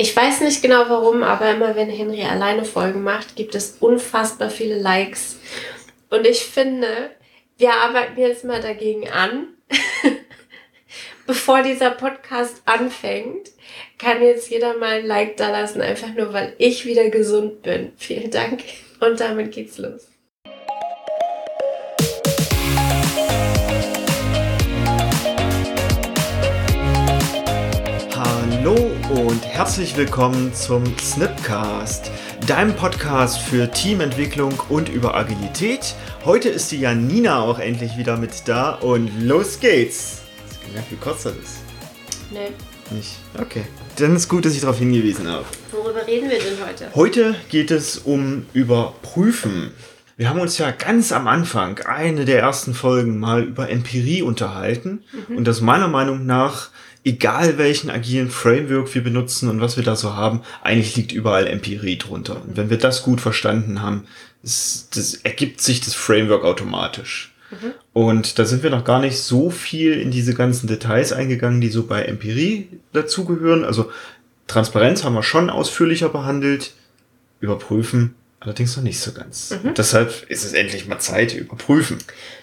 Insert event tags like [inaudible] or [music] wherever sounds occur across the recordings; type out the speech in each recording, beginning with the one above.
Ich weiß nicht genau warum, aber immer wenn Henry alleine Folgen macht, gibt es unfassbar viele Likes. Und ich finde, wir arbeiten jetzt mal dagegen an. [laughs] Bevor dieser Podcast anfängt, kann jetzt jeder mal ein Like da lassen, einfach nur weil ich wieder gesund bin. Vielen Dank. Und damit geht's los. Und herzlich willkommen zum Snipcast, deinem Podcast für Teamentwicklung und über Agilität. Heute ist die Janina auch endlich wieder mit da und los geht's. Hast du gemerkt, wie kurz das ist? Nee. Nicht? Okay. Dann ist gut, dass ich darauf hingewiesen habe. Worüber reden wir denn heute? Heute geht es um Überprüfen. Wir haben uns ja ganz am Anfang, eine der ersten Folgen, mal über Empirie unterhalten mhm. und das meiner Meinung nach egal welchen agilen Framework wir benutzen und was wir da so haben, eigentlich liegt überall Empirie drunter. Und wenn wir das gut verstanden haben, das, das ergibt sich das Framework automatisch. Mhm. Und da sind wir noch gar nicht so viel in diese ganzen Details eingegangen, die so bei Empirie dazugehören. Also Transparenz haben wir schon ausführlicher behandelt. Überprüfen allerdings noch nicht so ganz. Mhm. Deshalb ist es endlich mal Zeit, überprüfen.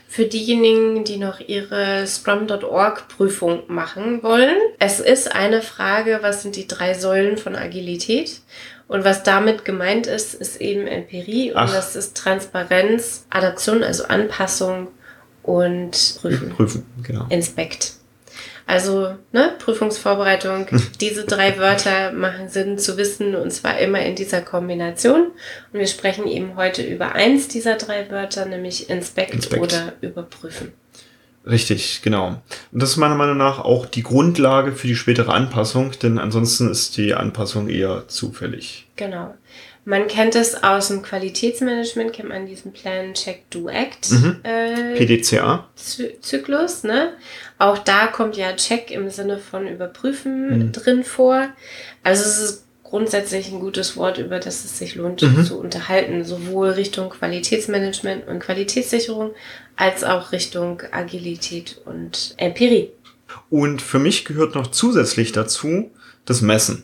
Für diejenigen, die noch ihre Scrum.org Prüfung machen wollen. Es ist eine Frage, was sind die drei Säulen von Agilität? Und was damit gemeint ist, ist eben Empirie Ach. und das ist Transparenz, Adaption, also Anpassung und Prüfen. Prüfen, genau. Inspect. Also, ne, Prüfungsvorbereitung, diese drei Wörter machen Sinn zu wissen und zwar immer in dieser Kombination. Und wir sprechen eben heute über eins dieser drei Wörter, nämlich Inspect, Inspect. oder Überprüfen. Richtig, genau. Und das ist meiner Meinung nach auch die Grundlage für die spätere Anpassung, denn ansonsten ist die Anpassung eher zufällig. Genau. Man kennt es aus dem Qualitätsmanagement, kennt man diesen Plan Check Do Act mhm. äh, PDCA Zyklus. Ne? Auch da kommt ja Check im Sinne von überprüfen mhm. drin vor. Also es ist grundsätzlich ein gutes Wort, über das es sich lohnt mhm. zu unterhalten, sowohl Richtung Qualitätsmanagement und Qualitätssicherung als auch Richtung Agilität und Empirie. Und für mich gehört noch zusätzlich dazu das Messen,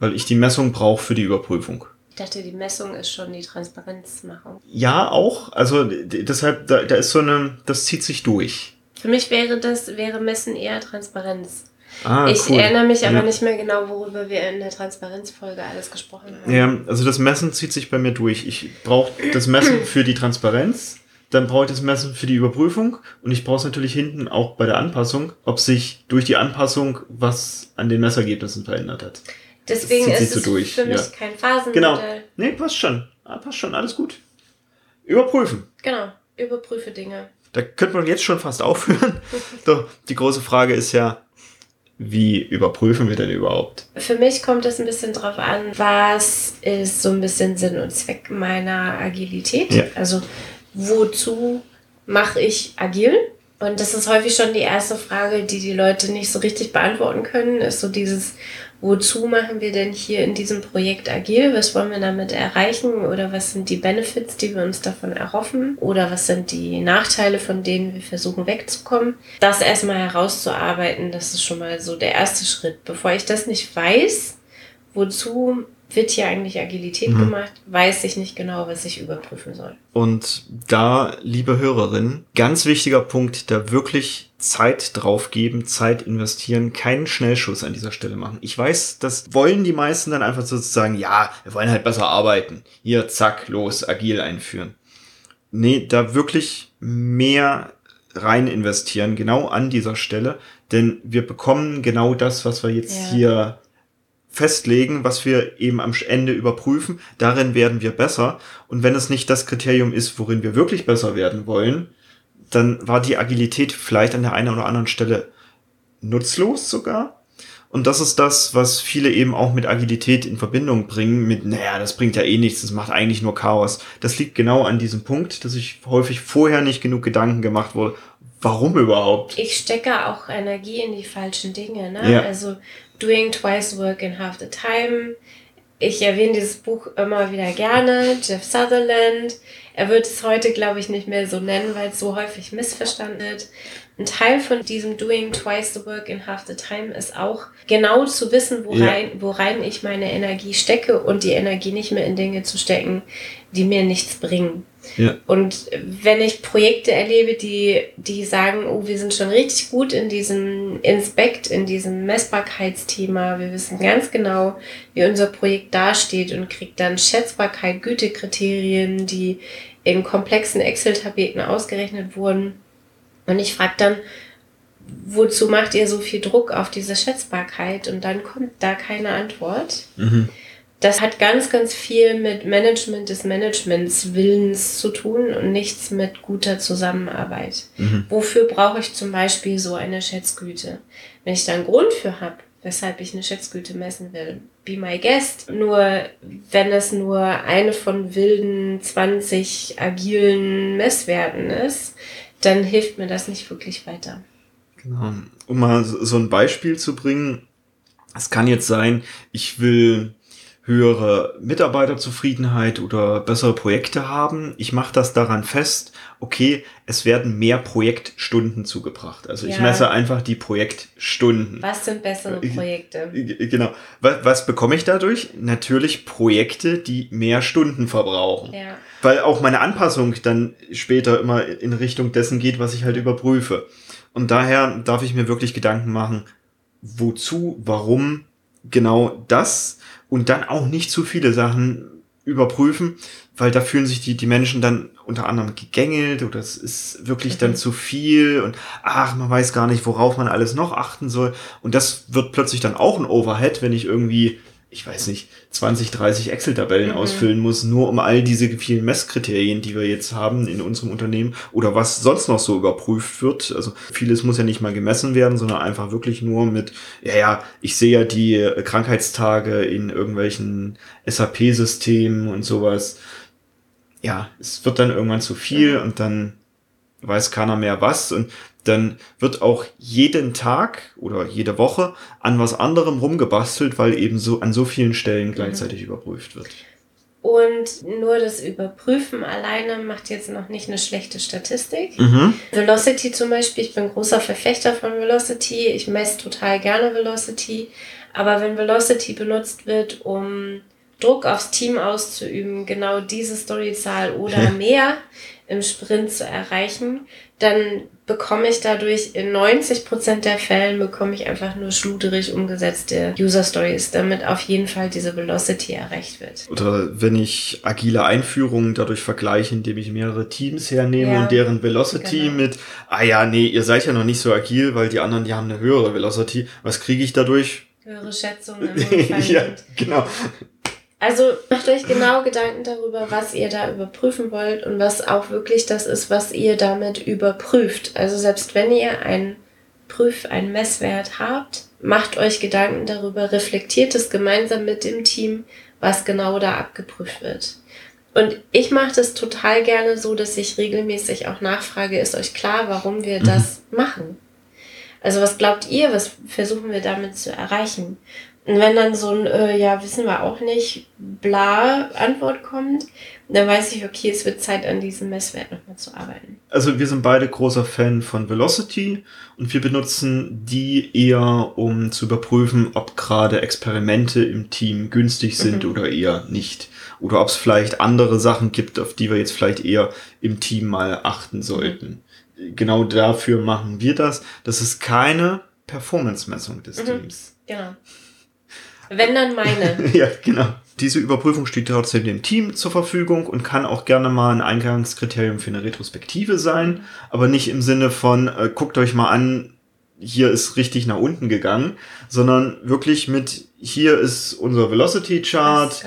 weil ich die Messung brauche für die Überprüfung. Ich dachte, die Messung ist schon die Transparenzmachung. Ja, auch. Also deshalb, da, da ist so eine, das zieht sich durch. Für mich wäre das, wäre Messen eher Transparenz. Ah, ich cool. erinnere mich aber ja. nicht mehr genau, worüber wir in der Transparenzfolge alles gesprochen haben. Ja, also das Messen zieht sich bei mir durch. Ich brauche das Messen für die Transparenz, dann brauche ich das Messen für die Überprüfung und ich brauche es natürlich hinten auch bei der Anpassung, ob sich durch die Anpassung was an den Messergebnissen verändert hat. Deswegen ist so es durch. für mich ja. kein Phasenmodell. Genau. Nee, passt schon. Ah, passt schon, alles gut. Überprüfen. Genau, überprüfe Dinge. Da könnte man jetzt schon fast aufhören. [laughs] Doch, die große Frage ist ja, wie überprüfen wir denn überhaupt? Für mich kommt es ein bisschen drauf an, was ist so ein bisschen Sinn und Zweck meiner Agilität. Ja. Also wozu mache ich agil? Und das ist häufig schon die erste Frage, die die Leute nicht so richtig beantworten können, ist so dieses, wozu machen wir denn hier in diesem Projekt agil? Was wollen wir damit erreichen? Oder was sind die Benefits, die wir uns davon erhoffen? Oder was sind die Nachteile, von denen wir versuchen wegzukommen? Das erstmal herauszuarbeiten, das ist schon mal so der erste Schritt. Bevor ich das nicht weiß, wozu wird hier eigentlich Agilität mhm. gemacht, weiß ich nicht genau, was ich überprüfen soll. Und da, liebe Hörerin, ganz wichtiger Punkt, da wirklich Zeit drauf geben, Zeit investieren, keinen Schnellschuss an dieser Stelle machen. Ich weiß, das wollen die meisten dann einfach sozusagen, ja, wir wollen halt besser arbeiten. Hier, zack, los, agil einführen. Nee, da wirklich mehr rein investieren, genau an dieser Stelle, denn wir bekommen genau das, was wir jetzt ja. hier festlegen, was wir eben am Ende überprüfen. Darin werden wir besser. Und wenn es nicht das Kriterium ist, worin wir wirklich besser werden wollen, dann war die Agilität vielleicht an der einen oder anderen Stelle nutzlos sogar. Und das ist das, was viele eben auch mit Agilität in Verbindung bringen, mit, naja, das bringt ja eh nichts, das macht eigentlich nur Chaos. Das liegt genau an diesem Punkt, dass ich häufig vorher nicht genug Gedanken gemacht wurde, warum überhaupt. Ich stecke auch Energie in die falschen Dinge, ne? Ja. Also doing twice work in half the time ich erwähne dieses Buch immer wieder gerne, Jeff Sutherland. Er wird es heute, glaube ich, nicht mehr so nennen, weil es so häufig missverstanden wird. Ein Teil von diesem Doing Twice the Work in Half the Time ist auch genau zu wissen, worein, ja. worein ich meine Energie stecke und die Energie nicht mehr in Dinge zu stecken, die mir nichts bringen. Ja. Und wenn ich Projekte erlebe, die, die sagen, oh, wir sind schon richtig gut in diesem Inspekt, in diesem Messbarkeitsthema, wir wissen ganz genau, wie unser Projekt dasteht und kriegt dann Schätzbarkeit, Gütekriterien, die in komplexen Excel-Tabellen ausgerechnet wurden. Und ich frage dann, wozu macht ihr so viel Druck auf diese Schätzbarkeit? Und dann kommt da keine Antwort. Mhm. Das hat ganz, ganz viel mit Management des Managements Willens zu tun und nichts mit guter Zusammenarbeit. Mhm. Wofür brauche ich zum Beispiel so eine Schätzgüte? Wenn ich da einen Grund für habe, weshalb ich eine Schätzgüte messen will, be my guest. Nur wenn es nur eine von wilden 20 agilen Messwerten ist, dann hilft mir das nicht wirklich weiter. Genau. Um mal so ein Beispiel zu bringen, es kann jetzt sein, ich will höhere Mitarbeiterzufriedenheit oder bessere Projekte haben. Ich mache das daran fest, okay, es werden mehr Projektstunden zugebracht. Also ja. ich messe einfach die Projektstunden. Was sind bessere äh, Projekte? Genau. Was, was bekomme ich dadurch? Natürlich Projekte, die mehr Stunden verbrauchen. Ja. Weil auch meine Anpassung dann später immer in Richtung dessen geht, was ich halt überprüfe. Und daher darf ich mir wirklich Gedanken machen, wozu, warum genau das und dann auch nicht zu viele Sachen überprüfen, weil da fühlen sich die, die Menschen dann unter anderem gegängelt oder es ist wirklich dann mhm. zu viel und ach, man weiß gar nicht, worauf man alles noch achten soll. Und das wird plötzlich dann auch ein Overhead, wenn ich irgendwie ich weiß nicht, 20, 30 Excel-Tabellen mhm. ausfüllen muss, nur um all diese vielen Messkriterien, die wir jetzt haben in unserem Unternehmen oder was sonst noch so überprüft wird. Also vieles muss ja nicht mal gemessen werden, sondern einfach wirklich nur mit, ja, ja, ich sehe ja die Krankheitstage in irgendwelchen SAP-Systemen und sowas. Ja, es wird dann irgendwann zu viel mhm. und dann weiß keiner mehr was und dann wird auch jeden Tag oder jede Woche an was anderem rumgebastelt, weil eben so an so vielen Stellen mhm. gleichzeitig mhm. überprüft wird. Und nur das Überprüfen alleine macht jetzt noch nicht eine schlechte Statistik. Mhm. Velocity zum Beispiel, ich bin großer Verfechter von Velocity. Ich messe total gerne Velocity. Aber wenn Velocity benutzt wird, um Druck aufs Team auszuüben, genau diese Storyzahl oder mehr im Sprint zu erreichen, dann bekomme ich dadurch in 90 Prozent der Fällen bekomme ich einfach nur schluderig umgesetzte User Stories, damit auf jeden Fall diese Velocity erreicht wird. Oder wenn ich agile Einführungen dadurch vergleiche, indem ich mehrere Teams hernehme ja, und deren Velocity genau. mit, ah ja, nee, ihr seid ja noch nicht so agil, weil die anderen, die haben eine höhere Velocity. Was kriege ich dadurch? Höhere Schätzungen [laughs] ja, genau. Also macht euch genau Gedanken darüber, was ihr da überprüfen wollt und was auch wirklich das ist, was ihr damit überprüft. Also selbst wenn ihr einen Prüf, einen Messwert habt, macht euch Gedanken darüber, reflektiert es gemeinsam mit dem Team, was genau da abgeprüft wird. Und ich mache das total gerne so, dass ich regelmäßig auch nachfrage, ist euch klar, warum wir mhm. das machen? Also was glaubt ihr, was versuchen wir damit zu erreichen? Und wenn dann so ein, äh, ja, wissen wir auch nicht, bla Antwort kommt, dann weiß ich, okay, es wird Zeit, an diesem Messwert nochmal zu arbeiten. Also wir sind beide großer Fan von Velocity und wir benutzen die eher, um zu überprüfen, ob gerade Experimente im Team günstig sind mhm. oder eher nicht. Oder ob es vielleicht andere Sachen gibt, auf die wir jetzt vielleicht eher im Team mal achten sollten. Mhm. Genau dafür machen wir das. Das ist keine Performance-Messung des mhm. Teams. Genau. Wenn dann meine. [laughs] ja, genau. Diese Überprüfung steht trotzdem dem Team zur Verfügung und kann auch gerne mal ein Eingangskriterium für eine Retrospektive sein, aber nicht im Sinne von, äh, guckt euch mal an, hier ist richtig nach unten gegangen, sondern wirklich mit, hier ist unser Velocity Chart.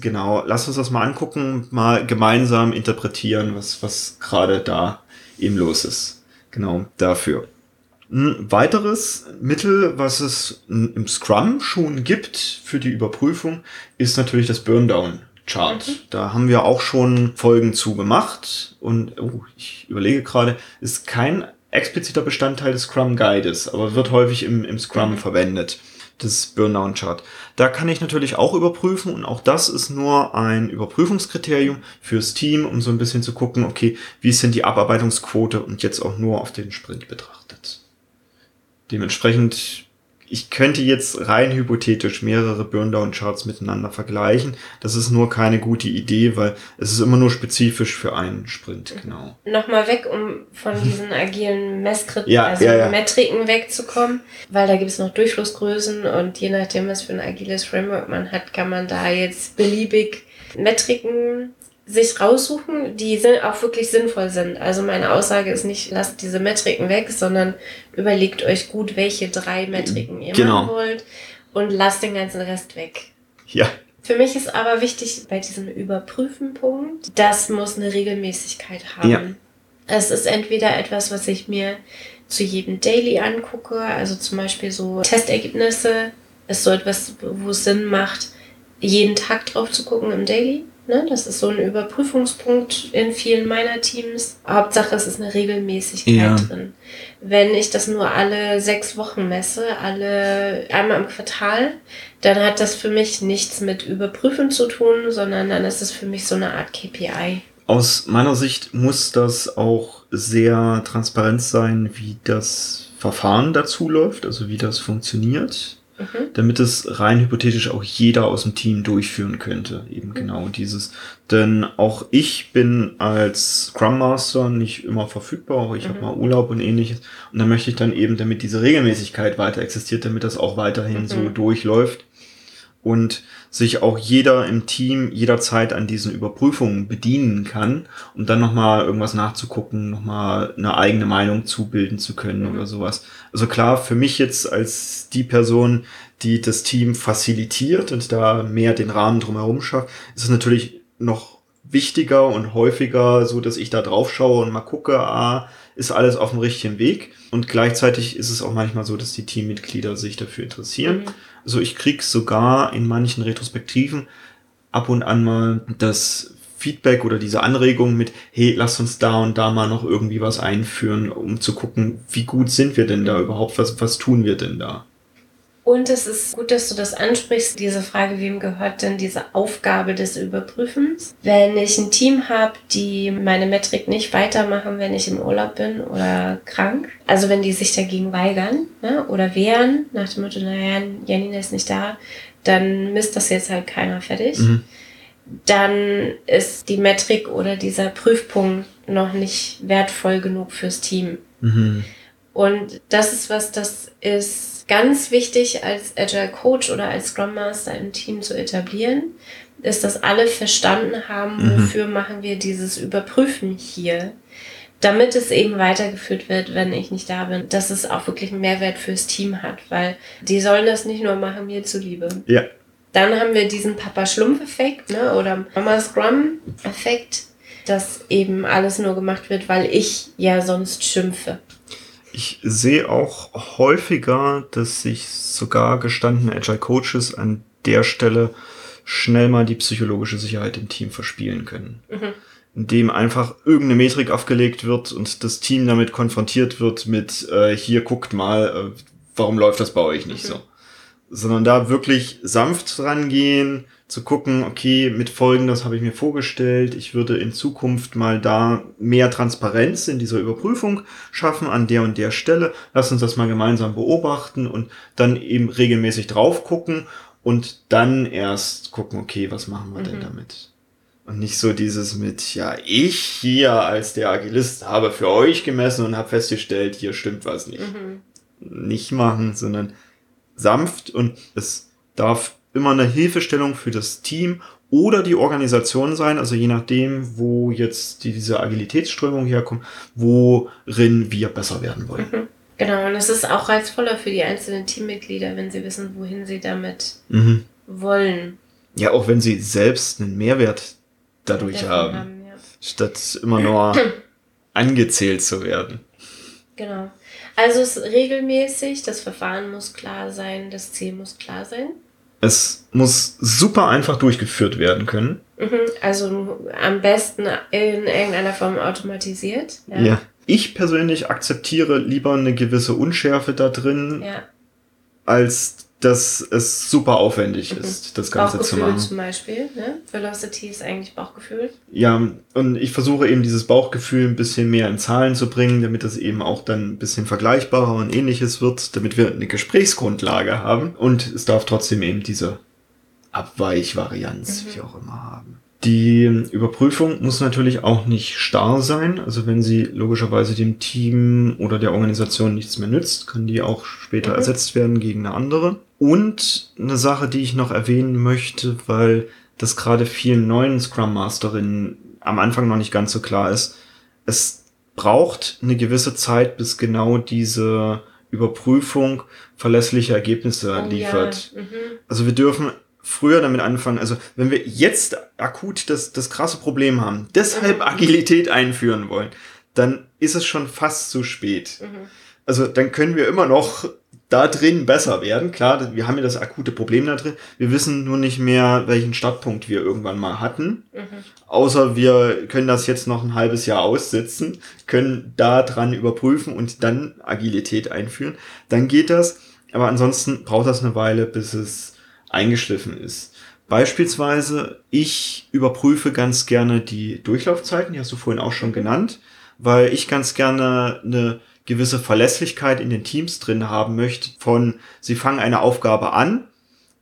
Genau, lasst uns das mal angucken, mal gemeinsam interpretieren, was, was gerade da eben los ist. Genau, dafür. Ein weiteres Mittel, was es im Scrum schon gibt für die Überprüfung, ist natürlich das Burndown. Chart. Mhm. Da haben wir auch schon Folgen zu gemacht und oh, ich überlege gerade, ist kein expliziter Bestandteil des Scrum Guides, aber wird häufig im, im Scrum mhm. verwendet. das Burndown-Chart. Da kann ich natürlich auch überprüfen und auch das ist nur ein Überprüfungskriterium fürs Team, um so ein bisschen zu gucken, okay, wie ist denn die Abarbeitungsquote und jetzt auch nur auf den Sprint betrachtet. Dementsprechend ich könnte jetzt rein hypothetisch mehrere Burndown-Charts miteinander vergleichen. Das ist nur keine gute Idee, weil es ist immer nur spezifisch für einen Sprint, genau. Nochmal weg, um von diesen [laughs] agilen Messkriterien, ja, also ja, ja. Metriken wegzukommen, weil da gibt es noch Durchflussgrößen und je nachdem, was für ein agiles Framework man hat, kann man da jetzt beliebig Metriken sich raussuchen, die auch wirklich sinnvoll sind. Also meine Aussage ist nicht, lasst diese Metriken weg, sondern überlegt euch gut, welche drei Metriken ihr genau. machen wollt und lasst den ganzen Rest weg. Ja. Für mich ist aber wichtig bei diesem Überprüfen-Punkt, das muss eine Regelmäßigkeit haben. Ja. Es ist entweder etwas, was ich mir zu jedem Daily angucke, also zum Beispiel so Testergebnisse ist so etwas, wo es Sinn macht, jeden Tag drauf zu gucken im Daily. Ne? Das ist so ein Überprüfungspunkt in vielen meiner Teams. Hauptsache, es ist eine Regelmäßigkeit ja. drin. Wenn ich das nur alle sechs Wochen messe, alle einmal im Quartal, dann hat das für mich nichts mit Überprüfen zu tun, sondern dann ist es für mich so eine Art KPI. Aus meiner Sicht muss das auch sehr transparent sein, wie das Verfahren dazu läuft, also wie das funktioniert. Mhm. damit es rein hypothetisch auch jeder aus dem Team durchführen könnte. Eben mhm. genau dieses. Denn auch ich bin als Scrum Master nicht immer verfügbar, auch ich mhm. habe mal Urlaub und ähnliches. Und da möchte ich dann eben, damit diese Regelmäßigkeit weiter existiert, damit das auch weiterhin so mhm. durchläuft und sich auch jeder im Team jederzeit an diesen Überprüfungen bedienen kann, um dann nochmal irgendwas nachzugucken, nochmal eine eigene Meinung zubilden zu können mhm. oder sowas. Also klar, für mich jetzt als die Person, die das Team facilitiert und da mehr den Rahmen drumherum schafft, ist es natürlich noch wichtiger und häufiger so, dass ich da drauf schaue und mal gucke, ah, ist alles auf dem richtigen Weg. Und gleichzeitig ist es auch manchmal so, dass die Teammitglieder sich dafür interessieren. Mhm. Also ich krieg sogar in manchen Retrospektiven ab und an mal das Feedback oder diese Anregung mit, hey, lass uns da und da mal noch irgendwie was einführen, um zu gucken, wie gut sind wir denn da überhaupt, was, was tun wir denn da? Und es ist gut, dass du das ansprichst, diese Frage, wem gehört denn diese Aufgabe des Überprüfens? Wenn ich ein Team habe, die meine Metrik nicht weitermachen, wenn ich im Urlaub bin oder krank, also wenn die sich dagegen weigern ne, oder wehren, nach dem Motto, naja, Janina ist nicht da, dann misst das jetzt halt keiner fertig. Mhm. Dann ist die Metrik oder dieser Prüfpunkt noch nicht wertvoll genug fürs Team. Mhm. Und das ist was, das ist ganz wichtig als Agile Coach oder als Scrum Master im Team zu etablieren, ist, dass alle verstanden haben, mhm. wofür machen wir dieses Überprüfen hier. Damit es eben weitergeführt wird, wenn ich nicht da bin, dass es auch wirklich einen Mehrwert fürs Team hat, weil die sollen das nicht nur machen mir zuliebe. Ja. Dann haben wir diesen Papa-Schlumpf-Effekt ne, oder Mama-Scrum-Effekt, dass eben alles nur gemacht wird, weil ich ja sonst schimpfe. Ich sehe auch häufiger, dass sich sogar gestandene Agile Coaches an der Stelle schnell mal die psychologische Sicherheit im Team verspielen können. Mhm. Indem einfach irgendeine Metrik aufgelegt wird und das Team damit konfrontiert wird mit, äh, hier guckt mal, äh, warum läuft das bei euch nicht mhm. so. Sondern da wirklich sanft rangehen, zu gucken, okay, mit Folgendes habe ich mir vorgestellt, ich würde in Zukunft mal da mehr Transparenz in dieser Überprüfung schaffen an der und der Stelle. Lass uns das mal gemeinsam beobachten und dann eben regelmäßig drauf gucken und dann erst gucken, okay, was machen wir mhm. denn damit? Und nicht so dieses mit, ja, ich hier als der Agilist habe für euch gemessen und habe festgestellt, hier stimmt was nicht. Mhm. Nicht machen, sondern sanft und es darf immer eine Hilfestellung für das Team oder die Organisation sein, also je nachdem, wo jetzt diese Agilitätsströmung herkommt, worin wir besser werden wollen. Mhm. Genau, und es ist auch reizvoller für die einzelnen Teammitglieder, wenn sie wissen, wohin sie damit mhm. wollen. Ja, auch wenn sie selbst einen Mehrwert dadurch haben, haben ja. statt immer nur [clears throat] angezählt zu werden. Genau. Also es ist regelmäßig, das Verfahren muss klar sein, das Ziel muss klar sein. Es muss super einfach durchgeführt werden können. Mhm, also am besten in irgendeiner Form automatisiert. Ja. ja. Ich persönlich akzeptiere lieber eine gewisse Unschärfe da drin, ja. als dass es super aufwendig mhm. ist, das Ganze zu machen. zum Beispiel, ne? Velocity ist eigentlich Bauchgefühl. Ja, und ich versuche eben dieses Bauchgefühl ein bisschen mehr in Zahlen zu bringen, damit das eben auch dann ein bisschen vergleichbarer und ähnliches wird, damit wir eine Gesprächsgrundlage haben. Und es darf trotzdem eben diese Abweichvarianz, mhm. wie auch immer, haben. Die Überprüfung muss natürlich auch nicht starr sein. Also wenn sie logischerweise dem Team oder der Organisation nichts mehr nützt, kann die auch später mhm. ersetzt werden gegen eine andere. Und eine Sache, die ich noch erwähnen möchte, weil das gerade vielen neuen Scrum Masterinnen am Anfang noch nicht ganz so klar ist. Es braucht eine gewisse Zeit, bis genau diese Überprüfung verlässliche Ergebnisse oh, liefert. Ja. Mhm. Also wir dürfen früher damit anfangen. Also wenn wir jetzt akut das, das krasse Problem haben, deshalb mhm. Agilität einführen wollen, dann ist es schon fast zu spät. Mhm. Also dann können wir immer noch da drin besser werden. Klar, wir haben ja das akute Problem da drin. Wir wissen nur nicht mehr, welchen Startpunkt wir irgendwann mal hatten. Mhm. Außer wir können das jetzt noch ein halbes Jahr aussitzen, können da dran überprüfen und dann Agilität einführen. Dann geht das. Aber ansonsten braucht das eine Weile, bis es eingeschliffen ist. Beispielsweise, ich überprüfe ganz gerne die Durchlaufzeiten, die hast du vorhin auch schon genannt, weil ich ganz gerne eine gewisse Verlässlichkeit in den Teams drin haben möchte, von sie fangen eine Aufgabe an,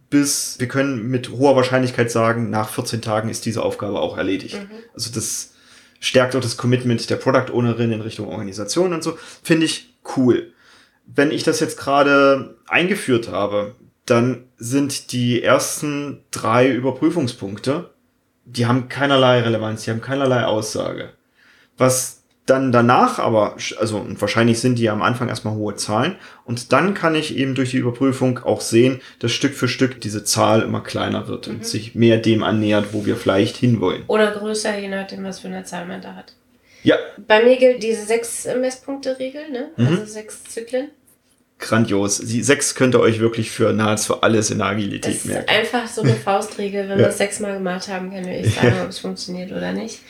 bis wir können mit hoher Wahrscheinlichkeit sagen, nach 14 Tagen ist diese Aufgabe auch erledigt. Mhm. Also das stärkt auch das Commitment der Product Ownerin in Richtung Organisation und so. Finde ich cool. Wenn ich das jetzt gerade eingeführt habe, dann sind die ersten drei Überprüfungspunkte, die haben keinerlei Relevanz, die haben keinerlei Aussage. Was dann danach aber, also wahrscheinlich sind die am Anfang erstmal hohe Zahlen und dann kann ich eben durch die Überprüfung auch sehen, dass Stück für Stück diese Zahl immer kleiner wird mhm. und sich mehr dem annähert, wo wir vielleicht hinwollen. Oder größer, je nachdem, was für eine Zahl man da hat. Ja. Bei mir gilt diese sechs Messpunkte-Regel, ne? Mhm. Also sechs Zyklen grandios. Die sechs könnt ihr euch wirklich für nahezu alles in der Agilität das merken. Ist einfach so eine [laughs] Faustregel. Wenn ja. wir es sechsmal gemacht haben, können wir nicht [laughs] sagen, ja. ob es funktioniert oder nicht.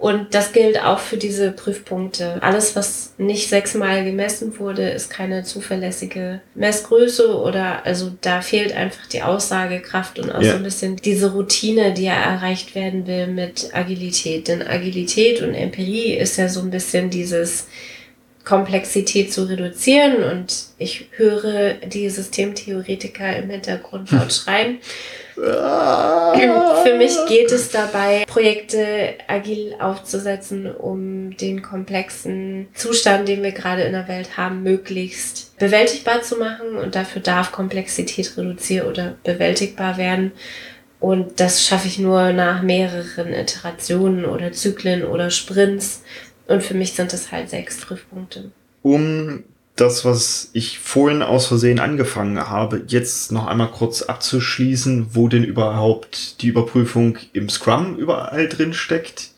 Und das gilt auch für diese Prüfpunkte. Alles, was nicht sechsmal gemessen wurde, ist keine zuverlässige Messgröße oder also da fehlt einfach die Aussagekraft und auch ja. so ein bisschen diese Routine, die ja erreicht werden will mit Agilität. Denn Agilität und Empirie ist ja so ein bisschen dieses Komplexität zu reduzieren und ich höre die Systemtheoretiker im Hintergrund laut [laughs] schreien. Für mich geht es dabei, Projekte agil aufzusetzen, um den komplexen Zustand, den wir gerade in der Welt haben, möglichst bewältigbar zu machen. Und dafür darf Komplexität reduziert oder bewältigbar werden. Und das schaffe ich nur nach mehreren Iterationen oder Zyklen oder Sprints und für mich sind es halt sechs Prüfpunkte. Um das, was ich vorhin aus Versehen angefangen habe, jetzt noch einmal kurz abzuschließen, wo denn überhaupt die Überprüfung im Scrum überall drin steckt.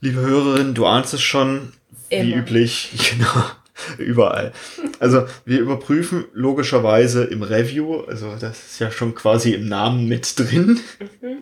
Liebe Hörerin, du ahnst es schon, Immer. wie üblich, [laughs] genau. Überall. Also wir überprüfen logischerweise im Review, also das ist ja schon quasi im Namen mit drin.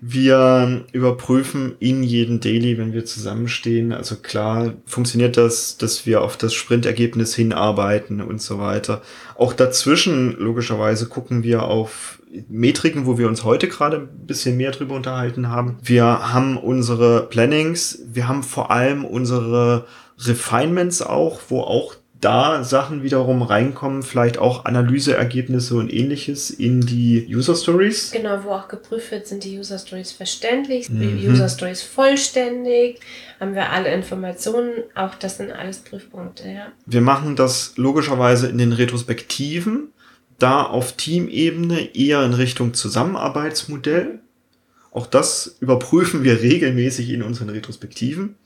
Wir überprüfen in jedem Daily, wenn wir zusammenstehen. Also klar funktioniert das, dass wir auf das Sprintergebnis hinarbeiten und so weiter. Auch dazwischen logischerweise gucken wir auf Metriken, wo wir uns heute gerade ein bisschen mehr drüber unterhalten haben. Wir haben unsere Plannings, wir haben vor allem unsere Refinements auch, wo auch da Sachen wiederum reinkommen, vielleicht auch Analyseergebnisse und ähnliches in die User Stories. Genau, wo auch geprüft wird, sind die User Stories verständlich, mhm. die User Stories vollständig, haben wir alle Informationen, auch das sind alles Prüfpunkte, ja. Wir machen das logischerweise in den Retrospektiven, da auf Teamebene eher in Richtung Zusammenarbeitsmodell. Auch das überprüfen wir regelmäßig in unseren Retrospektiven.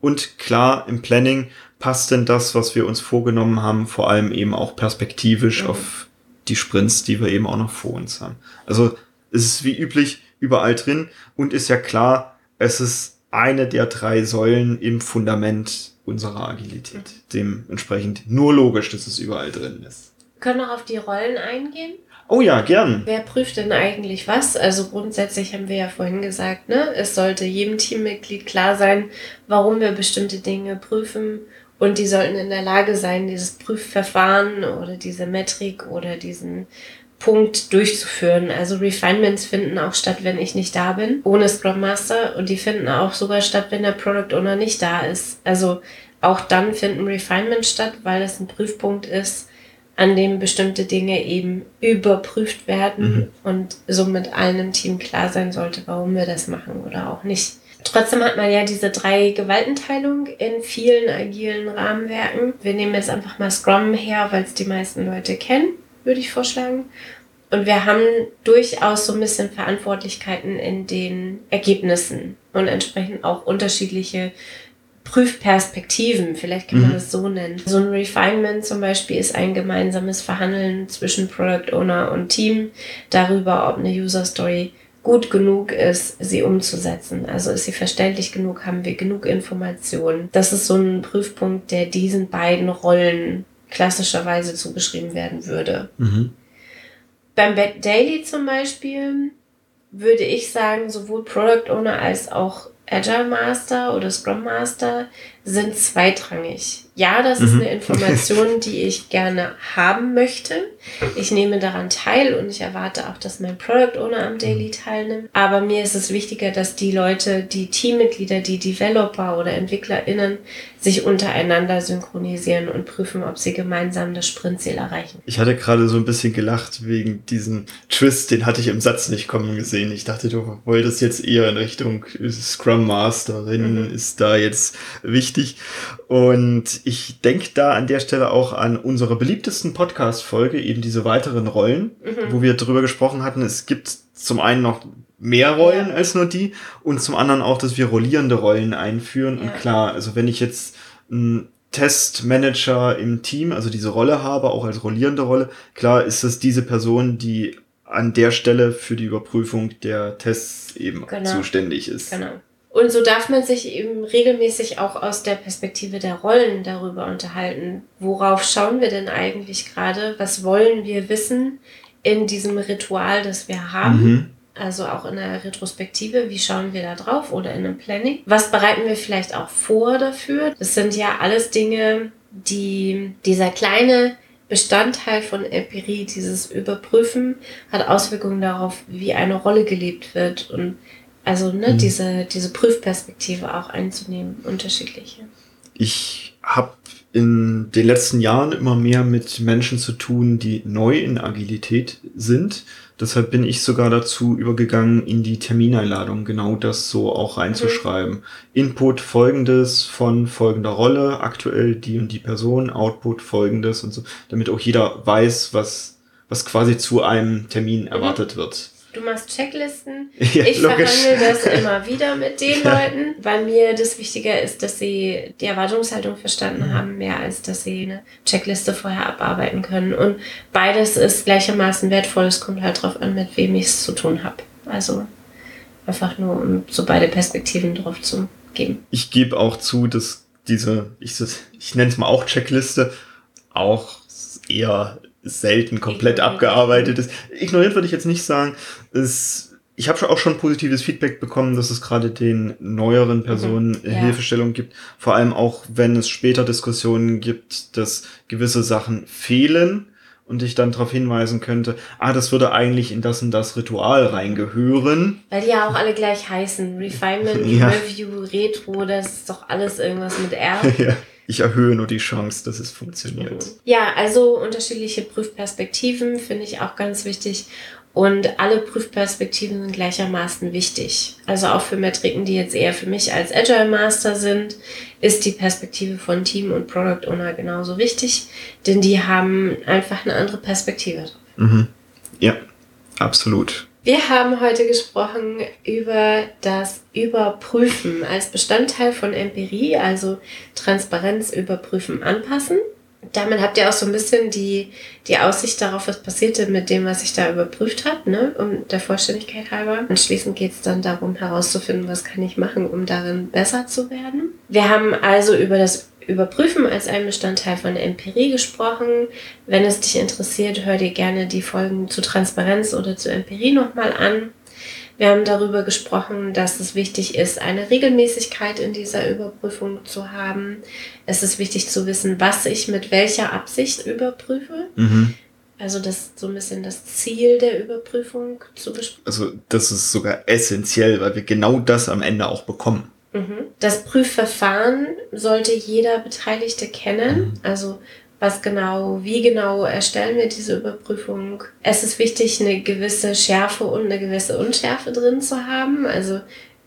Und klar, im Planning passt denn das, was wir uns vorgenommen haben, vor allem eben auch perspektivisch mhm. auf die Sprints, die wir eben auch noch vor uns haben. Also es ist wie üblich überall drin und ist ja klar, es ist eine der drei Säulen im Fundament unserer Agilität. Mhm. Dementsprechend nur logisch, dass es überall drin ist. können wir auf die Rollen eingehen? Oh ja, gern. Wer prüft denn eigentlich was? Also grundsätzlich haben wir ja vorhin gesagt, ne, es sollte jedem Teammitglied klar sein, warum wir bestimmte Dinge prüfen und die sollten in der Lage sein, dieses Prüfverfahren oder diese Metrik oder diesen Punkt durchzuführen. Also Refinements finden auch statt, wenn ich nicht da bin, ohne Scrum Master. Und die finden auch sogar statt, wenn der Product Owner nicht da ist. Also auch dann finden Refinements statt, weil es ein Prüfpunkt ist, an dem bestimmte Dinge eben überprüft werden mhm. und somit allen im Team klar sein sollte, warum wir das machen oder auch nicht. Trotzdem hat man ja diese drei Gewaltenteilung in vielen agilen Rahmenwerken. Wir nehmen jetzt einfach mal Scrum her, weil es die meisten Leute kennen, würde ich vorschlagen. Und wir haben durchaus so ein bisschen Verantwortlichkeiten in den Ergebnissen und entsprechend auch unterschiedliche Prüfperspektiven, vielleicht kann man mhm. das so nennen. So ein Refinement zum Beispiel ist ein gemeinsames Verhandeln zwischen Product Owner und Team darüber, ob eine User Story gut genug ist, sie umzusetzen. Also ist sie verständlich genug, haben wir genug Informationen. Das ist so ein Prüfpunkt, der diesen beiden Rollen klassischerweise zugeschrieben werden würde. Mhm. Beim Bad Daily zum Beispiel würde ich sagen, sowohl Product Owner als auch Agile Master oder Scrum Master sind zweitrangig. Ja, das ist mhm. eine Information, die ich gerne haben möchte. Ich nehme daran teil und ich erwarte auch, dass mein Product Owner am Daily teilnimmt. Aber mir ist es wichtiger, dass die Leute, die Teammitglieder, die Developer oder EntwicklerInnen sich untereinander synchronisieren und prüfen, ob sie gemeinsam das Sprintziel erreichen. Ich hatte gerade so ein bisschen gelacht wegen diesem Twist, den hatte ich im Satz nicht kommen gesehen. Ich dachte, du wolltest jetzt eher in Richtung Scrum Masterin, mhm. ist da jetzt wichtig. Und ich denke da an der Stelle auch an unsere beliebtesten Podcast-Folge, eben diese weiteren Rollen, mhm. wo wir drüber gesprochen hatten. Es gibt zum einen noch mehr Rollen ja. als nur die und zum anderen auch, dass wir rollierende Rollen einführen. Ja. Und klar, also wenn ich jetzt einen Testmanager im Team, also diese Rolle habe, auch als rollierende Rolle, klar ist es diese Person, die an der Stelle für die Überprüfung der Tests eben genau. zuständig ist. Genau. Und so darf man sich eben regelmäßig auch aus der Perspektive der Rollen darüber unterhalten. Worauf schauen wir denn eigentlich gerade? Was wollen wir wissen in diesem Ritual, das wir haben? Mhm. Also auch in der Retrospektive, wie schauen wir da drauf oder in einem Planning? Was bereiten wir vielleicht auch vor dafür? Das sind ja alles Dinge, die dieser kleine Bestandteil von Empirie, dieses Überprüfen, hat Auswirkungen darauf, wie eine Rolle gelebt wird und also ne, mhm. diese, diese Prüfperspektive auch einzunehmen, unterschiedliche. Ich habe in den letzten Jahren immer mehr mit Menschen zu tun, die neu in Agilität sind. Deshalb bin ich sogar dazu übergegangen, in die Termineinladung genau das so auch reinzuschreiben. Mhm. Input folgendes von folgender Rolle, aktuell die und die Person, Output folgendes und so, damit auch jeder weiß, was, was quasi zu einem Termin mhm. erwartet wird. Du machst Checklisten. [laughs] Ja, ich logisch. verhandle das immer [laughs] wieder mit den ja. Leuten, weil mir das wichtiger ist, dass sie die Erwartungshaltung verstanden mhm. haben, mehr als dass sie eine Checkliste vorher abarbeiten können. Und beides ist gleichermaßen wertvoll. Es kommt halt drauf an, mit wem ich es zu tun habe. Also einfach nur, um so beide Perspektiven drauf zu geben. Ich gebe auch zu, dass diese, ich, ich nenne es mal auch Checkliste, auch eher selten komplett abgearbeitet ist. Ignoriert würde ich jetzt nicht sagen. Es, ich habe auch schon positives Feedback bekommen, dass es gerade den neueren Personen mhm, ja. Hilfestellung gibt. Vor allem auch, wenn es später Diskussionen gibt, dass gewisse Sachen fehlen und ich dann darauf hinweisen könnte, ah, das würde eigentlich in das und das Ritual reingehören. Weil die ja auch alle gleich heißen. [laughs] Refinement, ja. Review, Retro, das ist doch alles irgendwas mit R. [laughs] ja ich erhöhe nur die Chance, dass es funktioniert. Ja, also unterschiedliche Prüfperspektiven finde ich auch ganz wichtig. Und alle Prüfperspektiven sind gleichermaßen wichtig. Also auch für Metriken, die jetzt eher für mich als Agile Master sind, ist die Perspektive von Team und Product Owner genauso wichtig, denn die haben einfach eine andere Perspektive. Mhm. Ja, absolut. Wir haben heute gesprochen über das Überprüfen als Bestandteil von Empirie, also Transparenz überprüfen, anpassen. Damit habt ihr auch so ein bisschen die, die Aussicht darauf, was passierte mit dem, was sich da überprüft hat, ne? um der Vollständigkeit halber. Anschließend geht es dann darum herauszufinden, was kann ich machen, um darin besser zu werden. Wir haben also über das Überprüfen als ein Bestandteil von Empirie gesprochen. Wenn es dich interessiert, hör dir gerne die Folgen zu Transparenz oder zu Empirie nochmal an. Wir haben darüber gesprochen, dass es wichtig ist, eine Regelmäßigkeit in dieser Überprüfung zu haben. Es ist wichtig zu wissen, was ich mit welcher Absicht überprüfe. Mhm. Also das so ein bisschen das Ziel der Überprüfung zu besprechen. Also das ist sogar essentiell, weil wir genau das am Ende auch bekommen. Mhm. Das Prüfverfahren sollte jeder Beteiligte kennen. Mhm. Also was genau, wie genau erstellen wir diese Überprüfung. Es ist wichtig, eine gewisse Schärfe und eine gewisse Unschärfe drin zu haben. Also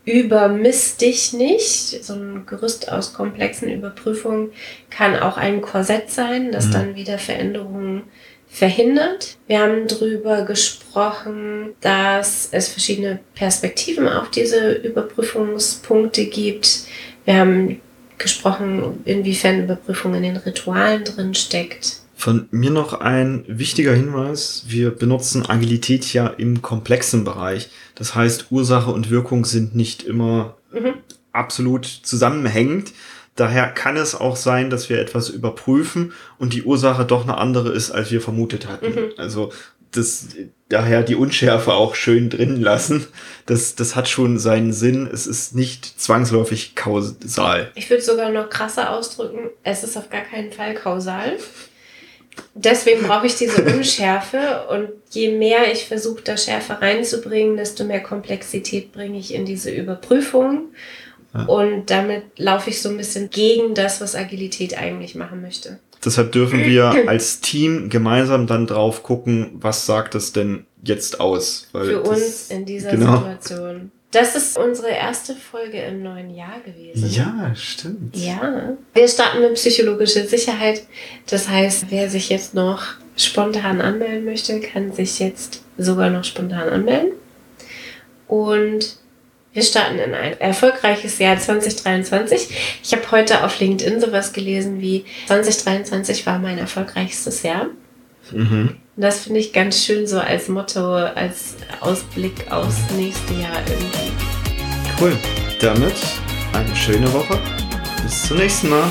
übermiss dich nicht. So ein Gerüst aus komplexen Überprüfungen kann auch ein Korsett sein, das mhm. dann wieder Veränderungen verhindert. Wir haben darüber gesprochen, dass es verschiedene Perspektiven auf diese Überprüfungspunkte gibt. Wir haben gesprochen, inwiefern Überprüfung in den Ritualen drin steckt. Von mir noch ein wichtiger Hinweis. Wir benutzen Agilität ja im komplexen Bereich. Das heißt, Ursache und Wirkung sind nicht immer mhm. absolut zusammenhängend. Daher kann es auch sein, dass wir etwas überprüfen und die Ursache doch eine andere ist, als wir vermutet hatten. Mhm. Also das, daher die Unschärfe auch schön drin lassen. Das, das hat schon seinen Sinn. Es ist nicht zwangsläufig kausal. Ich würde sogar noch krasser ausdrücken, es ist auf gar keinen Fall kausal. Deswegen brauche ich diese [laughs] Unschärfe und je mehr ich versuche, da Schärfe reinzubringen, desto mehr Komplexität bringe ich in diese Überprüfung und damit laufe ich so ein bisschen gegen das, was Agilität eigentlich machen möchte. Deshalb dürfen wir als Team gemeinsam dann drauf gucken, was sagt es denn jetzt aus? Weil Für uns in dieser genau. Situation. Das ist unsere erste Folge im neuen Jahr gewesen. Ja, stimmt. Ja. Wir starten mit psychologischer Sicherheit. Das heißt, wer sich jetzt noch spontan anmelden möchte, kann sich jetzt sogar noch spontan anmelden. Und wir starten in ein erfolgreiches Jahr 2023. Ich habe heute auf LinkedIn sowas gelesen wie 2023 war mein erfolgreichstes Jahr. Mhm. Das finde ich ganz schön so als Motto, als Ausblick aufs nächste Jahr irgendwie. Cool. Damit eine schöne Woche. Bis zum nächsten Mal.